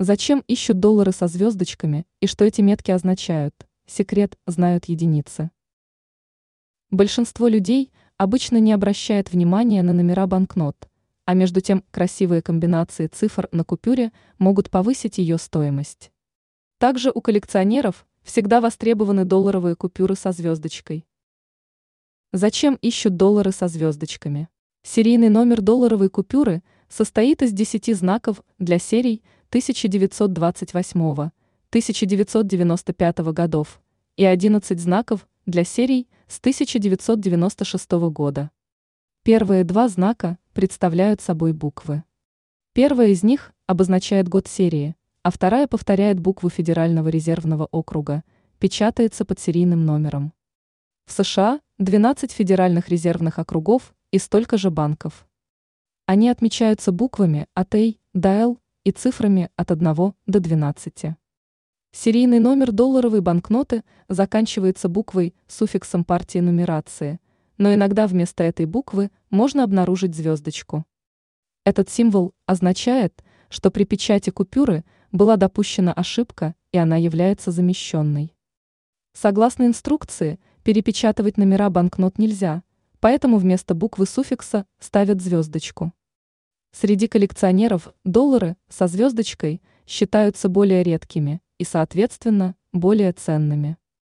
Зачем ищут доллары со звездочками и что эти метки означают? Секрет знают единицы. Большинство людей обычно не обращает внимания на номера банкнот, а между тем красивые комбинации цифр на купюре могут повысить ее стоимость. Также у коллекционеров всегда востребованы долларовые купюры со звездочкой. Зачем ищут доллары со звездочками? Серийный номер долларовой купюры состоит из 10 знаков для серий 1928, 1995 годов и 11 знаков для серий с 1996 года. Первые два знака представляют собой буквы. Первая из них обозначает год серии, а вторая повторяет букву Федерального резервного округа, печатается под серийным номером. В США 12 федеральных резервных округов и столько же банков. Они отмечаются буквами от A до L и цифрами от 1 до 12. Серийный номер долларовой банкноты заканчивается буквой суффиксом партии нумерации, но иногда вместо этой буквы можно обнаружить звездочку. Этот символ означает, что при печати купюры была допущена ошибка и она является замещенной. Согласно инструкции, перепечатывать номера банкнот нельзя, поэтому вместо буквы суффикса ставят звездочку. Среди коллекционеров доллары со звездочкой считаются более редкими и, соответственно, более ценными.